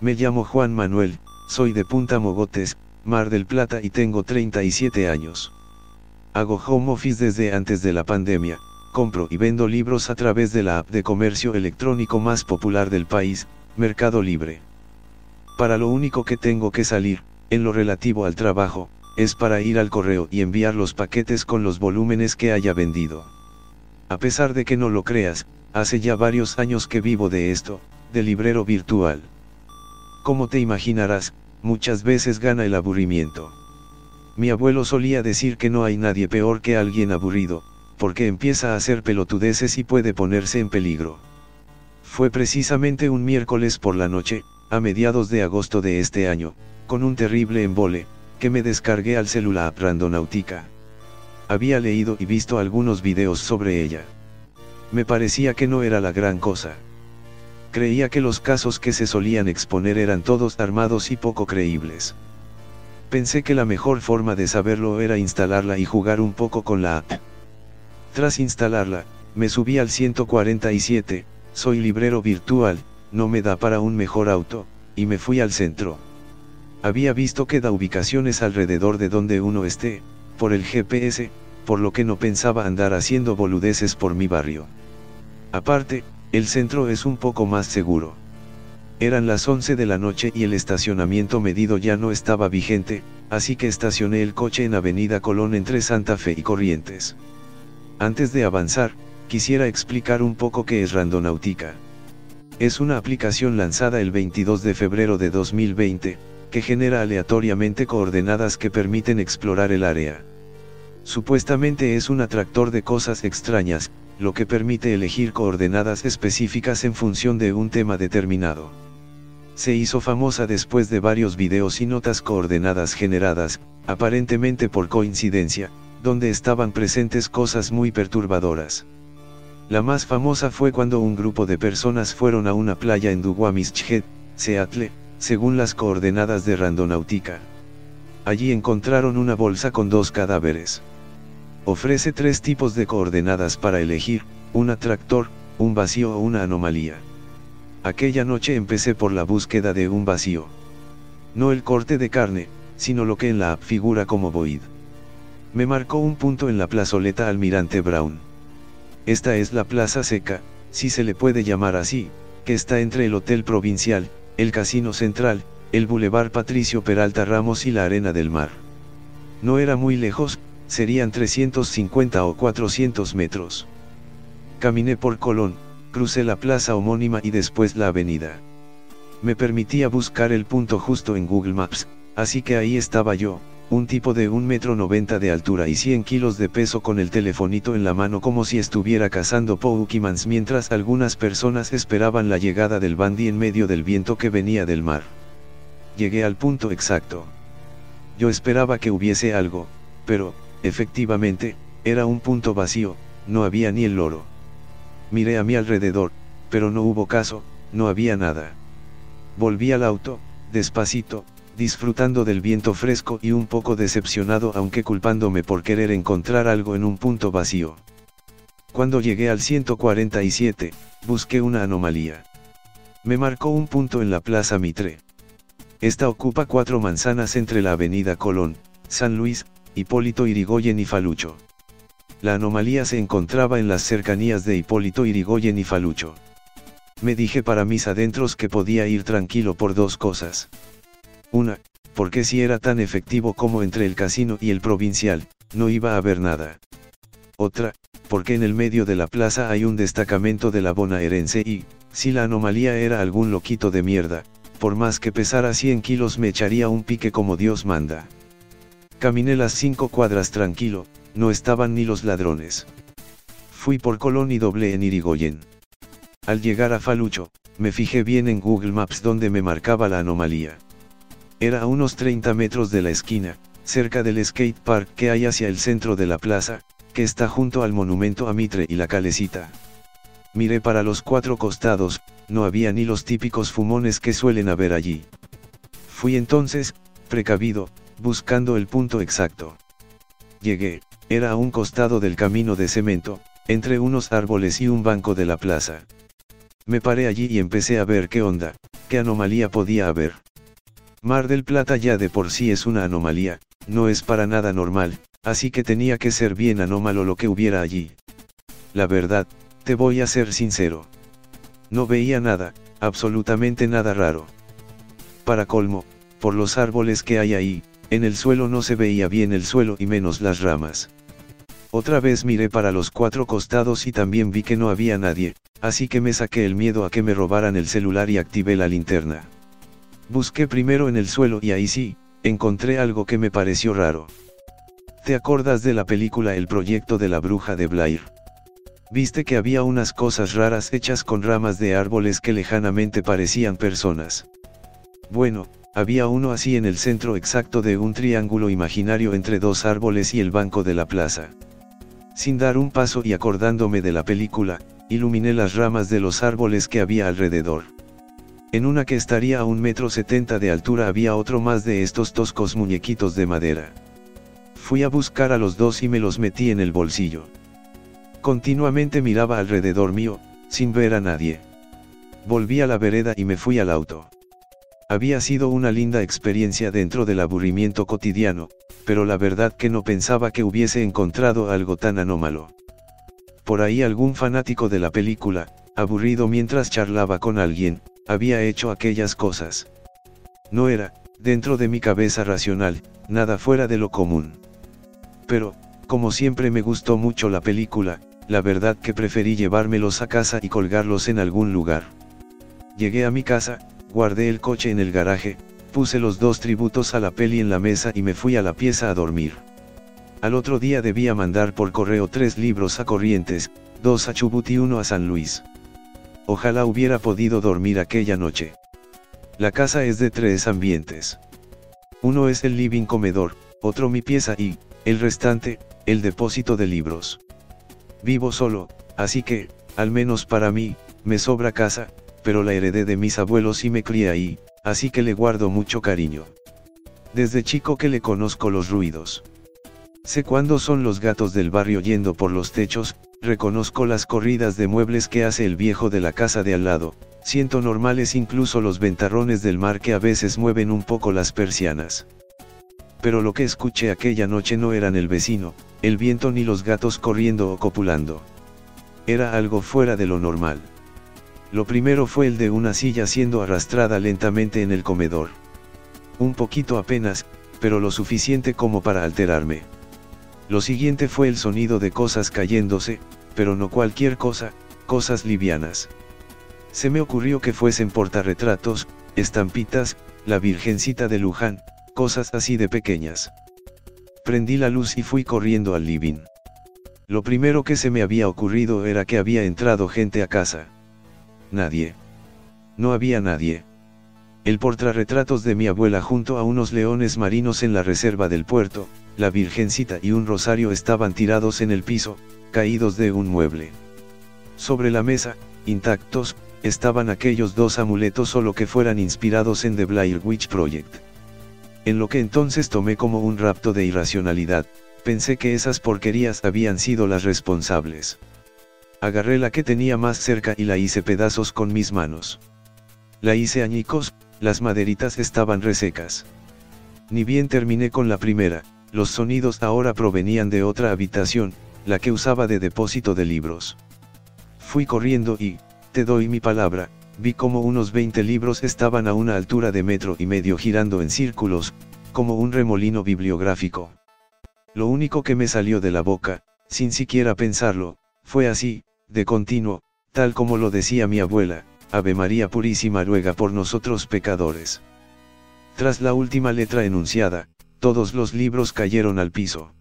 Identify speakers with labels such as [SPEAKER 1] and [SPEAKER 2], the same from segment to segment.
[SPEAKER 1] Me llamo Juan Manuel, soy de Punta Mogotes, Mar del Plata y tengo 37 años. Hago home office desde antes de la pandemia, compro y vendo libros a través de la app de comercio electrónico más popular del país, Mercado Libre. Para lo único que tengo que salir, en lo relativo al trabajo, es para ir al correo y enviar los paquetes con los volúmenes que haya vendido. A pesar de que no lo creas, hace ya varios años que vivo de esto, de librero virtual. Como te imaginarás, muchas veces gana el aburrimiento. Mi abuelo solía decir que no hay nadie peor que alguien aburrido, porque empieza a hacer pelotudeces y puede ponerse en peligro. Fue precisamente un miércoles por la noche, a mediados de agosto de este año, con un terrible embole, que me descargué al celular Randonautica. Había leído y visto algunos videos sobre ella. Me parecía que no era la gran cosa. Creía que los casos que se solían exponer eran todos armados y poco creíbles. Pensé que la mejor forma de saberlo era instalarla y jugar un poco con la app. Tras instalarla, me subí al 147, soy librero virtual, no me da para un mejor auto, y me fui al centro. Había visto que da ubicaciones alrededor de donde uno esté, por el GPS, por lo que no pensaba andar haciendo boludeces por mi barrio. Aparte, el centro es un poco más seguro. Eran las 11 de la noche y el estacionamiento medido ya no estaba vigente, así que estacioné el coche en Avenida Colón entre Santa Fe y Corrientes. Antes de avanzar, quisiera explicar un poco qué es Randonautica. Es una aplicación lanzada el 22 de febrero de 2020, que genera aleatoriamente coordenadas que permiten explorar el área. Supuestamente es un atractor de cosas extrañas, lo que permite elegir coordenadas específicas en función de un tema determinado. Se hizo famosa después de varios videos y notas coordenadas generadas, aparentemente por coincidencia, donde estaban presentes cosas muy perturbadoras. La más famosa fue cuando un grupo de personas fueron a una playa en Duwamischhed, Seattle, según las coordenadas de Randonautica. Allí encontraron una bolsa con dos cadáveres. Ofrece tres tipos de coordenadas para elegir, un atractor, un vacío o una anomalía. Aquella noche empecé por la búsqueda de un vacío. No el corte de carne, sino lo que en la app figura como void. Me marcó un punto en la plazoleta Almirante Brown. Esta es la plaza seca, si se le puede llamar así, que está entre el Hotel Provincial, el Casino Central, el Boulevard Patricio Peralta Ramos y la Arena del Mar. No era muy lejos, serían 350 o 400 metros. Caminé por Colón, crucé la plaza homónima y después la avenida. Me permitía buscar el punto justo en Google Maps, así que ahí estaba yo, un tipo de 1 metro 90 de altura y 100 kilos de peso con el telefonito en la mano como si estuviera cazando Poukimans mientras algunas personas esperaban la llegada del bandy en medio del viento que venía del mar. Llegué al punto exacto. Yo esperaba que hubiese algo, pero, Efectivamente, era un punto vacío, no había ni el loro. Miré a mi alrededor, pero no hubo caso, no había nada. Volví al auto, despacito, disfrutando del viento fresco y un poco decepcionado aunque culpándome por querer encontrar algo en un punto vacío. Cuando llegué al 147, busqué una anomalía. Me marcó un punto en la Plaza Mitre. Esta ocupa cuatro manzanas entre la Avenida Colón, San Luis, Hipólito Irigoyen y Falucho. La anomalía se encontraba en las cercanías de Hipólito Irigoyen y Falucho. Me dije para mis adentros que podía ir tranquilo por dos cosas. Una, porque si era tan efectivo como entre el casino y el provincial, no iba a haber nada. Otra, porque en el medio de la plaza hay un destacamento de la bonaerense y, si la anomalía era algún loquito de mierda, por más que pesara 100 kilos me echaría un pique como Dios manda. Caminé las cinco cuadras tranquilo, no estaban ni los ladrones. Fui por Colón y doblé en Irigoyen. Al llegar a Falucho, me fijé bien en Google Maps donde me marcaba la anomalía. Era a unos 30 metros de la esquina, cerca del skate park que hay hacia el centro de la plaza, que está junto al monumento a Mitre y la Calecita. Miré para los cuatro costados, no había ni los típicos fumones que suelen haber allí. Fui entonces, precavido, buscando el punto exacto. Llegué, era a un costado del camino de cemento, entre unos árboles y un banco de la plaza. Me paré allí y empecé a ver qué onda, qué anomalía podía haber. Mar del Plata ya de por sí es una anomalía, no es para nada normal, así que tenía que ser bien anómalo lo que hubiera allí. La verdad, te voy a ser sincero. No veía nada, absolutamente nada raro. Para colmo, por los árboles que hay ahí, en el suelo no se veía bien el suelo y menos las ramas. Otra vez miré para los cuatro costados y también vi que no había nadie, así que me saqué el miedo a que me robaran el celular y activé la linterna. Busqué primero en el suelo y ahí sí, encontré algo que me pareció raro. ¿Te acordas de la película El proyecto de la bruja de Blair? Viste que había unas cosas raras hechas con ramas de árboles que lejanamente parecían personas. Bueno, había uno así en el centro exacto de un triángulo imaginario entre dos árboles y el banco de la plaza. Sin dar un paso y acordándome de la película, iluminé las ramas de los árboles que había alrededor. En una que estaría a un metro setenta de altura había otro más de estos toscos muñequitos de madera. Fui a buscar a los dos y me los metí en el bolsillo. Continuamente miraba alrededor mío, sin ver a nadie. Volví a la vereda y me fui al auto. Había sido una linda experiencia dentro del aburrimiento cotidiano, pero la verdad que no pensaba que hubiese encontrado algo tan anómalo. Por ahí algún fanático de la película, aburrido mientras charlaba con alguien, había hecho aquellas cosas. No era, dentro de mi cabeza racional, nada fuera de lo común. Pero, como siempre me gustó mucho la película, la verdad que preferí llevármelos a casa y colgarlos en algún lugar. Llegué a mi casa, guardé el coche en el garaje, puse los dos tributos a la peli en la mesa y me fui a la pieza a dormir. Al otro día debía mandar por correo tres libros a Corrientes, dos a Chubut y uno a San Luis. Ojalá hubiera podido dormir aquella noche. La casa es de tres ambientes. Uno es el living comedor, otro mi pieza y, el restante, el depósito de libros. Vivo solo, así que, al menos para mí, me sobra casa, pero la heredé de mis abuelos y me crié ahí, así que le guardo mucho cariño. Desde chico que le conozco los ruidos. Sé cuándo son los gatos del barrio yendo por los techos, reconozco las corridas de muebles que hace el viejo de la casa de al lado, siento normales incluso los ventarrones del mar que a veces mueven un poco las persianas. Pero lo que escuché aquella noche no eran el vecino, el viento ni los gatos corriendo o copulando. Era algo fuera de lo normal. Lo primero fue el de una silla siendo arrastrada lentamente en el comedor. Un poquito apenas, pero lo suficiente como para alterarme. Lo siguiente fue el sonido de cosas cayéndose, pero no cualquier cosa, cosas livianas. Se me ocurrió que fuesen portarretratos, estampitas, la Virgencita de Luján, cosas así de pequeñas. Prendí la luz y fui corriendo al living. Lo primero que se me había ocurrido era que había entrado gente a casa. Nadie. No había nadie. El portarretratos de mi abuela junto a unos leones marinos en la reserva del puerto, la Virgencita y un rosario estaban tirados en el piso, caídos de un mueble. Sobre la mesa, intactos, estaban aquellos dos amuletos solo que fueran inspirados en The Blair Witch Project. En lo que entonces tomé como un rapto de irracionalidad, pensé que esas porquerías habían sido las responsables. Agarré la que tenía más cerca y la hice pedazos con mis manos. La hice añicos, las maderitas estaban resecas. Ni bien terminé con la primera, los sonidos ahora provenían de otra habitación, la que usaba de depósito de libros. Fui corriendo y, te doy mi palabra, vi como unos 20 libros estaban a una altura de metro y medio girando en círculos, como un remolino bibliográfico. Lo único que me salió de la boca, sin siquiera pensarlo, fue así, de continuo, tal como lo decía mi abuela, Ave María Purísima ruega por nosotros pecadores. Tras la última letra enunciada, todos los libros cayeron al piso.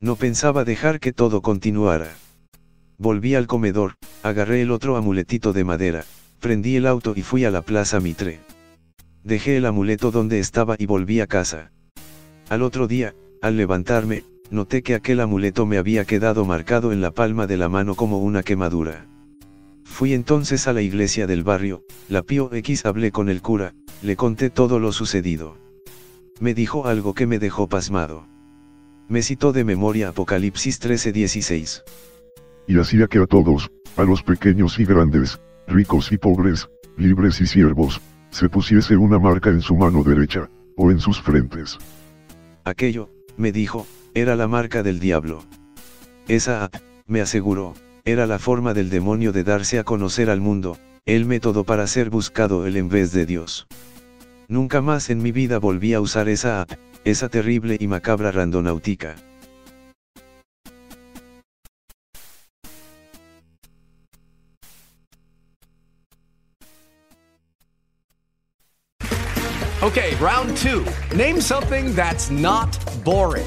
[SPEAKER 1] No pensaba dejar que todo continuara. Volví al comedor, agarré el otro amuletito de madera, prendí el auto y fui a la Plaza Mitre. Dejé el amuleto donde estaba y volví a casa. Al otro día, al levantarme, noté que aquel amuleto me había quedado marcado en la palma de la mano como una quemadura. Fui entonces a la iglesia del barrio, la Pío X hablé con el cura, le conté todo lo sucedido. Me dijo algo que me dejó pasmado. Me citó de memoria Apocalipsis 13:16.
[SPEAKER 2] Y hacía que a todos, a los pequeños y grandes, ricos y pobres, libres y siervos, se pusiese una marca en su mano derecha, o en sus frentes.
[SPEAKER 1] Aquello, me dijo, era la marca del diablo. Esa, me aseguró, era la forma del demonio de darse a conocer al mundo, el método para ser buscado él en vez de Dios. Nunca más en mi vida volví a usar esa app, esa terrible y macabra randonáutica.
[SPEAKER 3] Okay, round two. Name something that's not boring.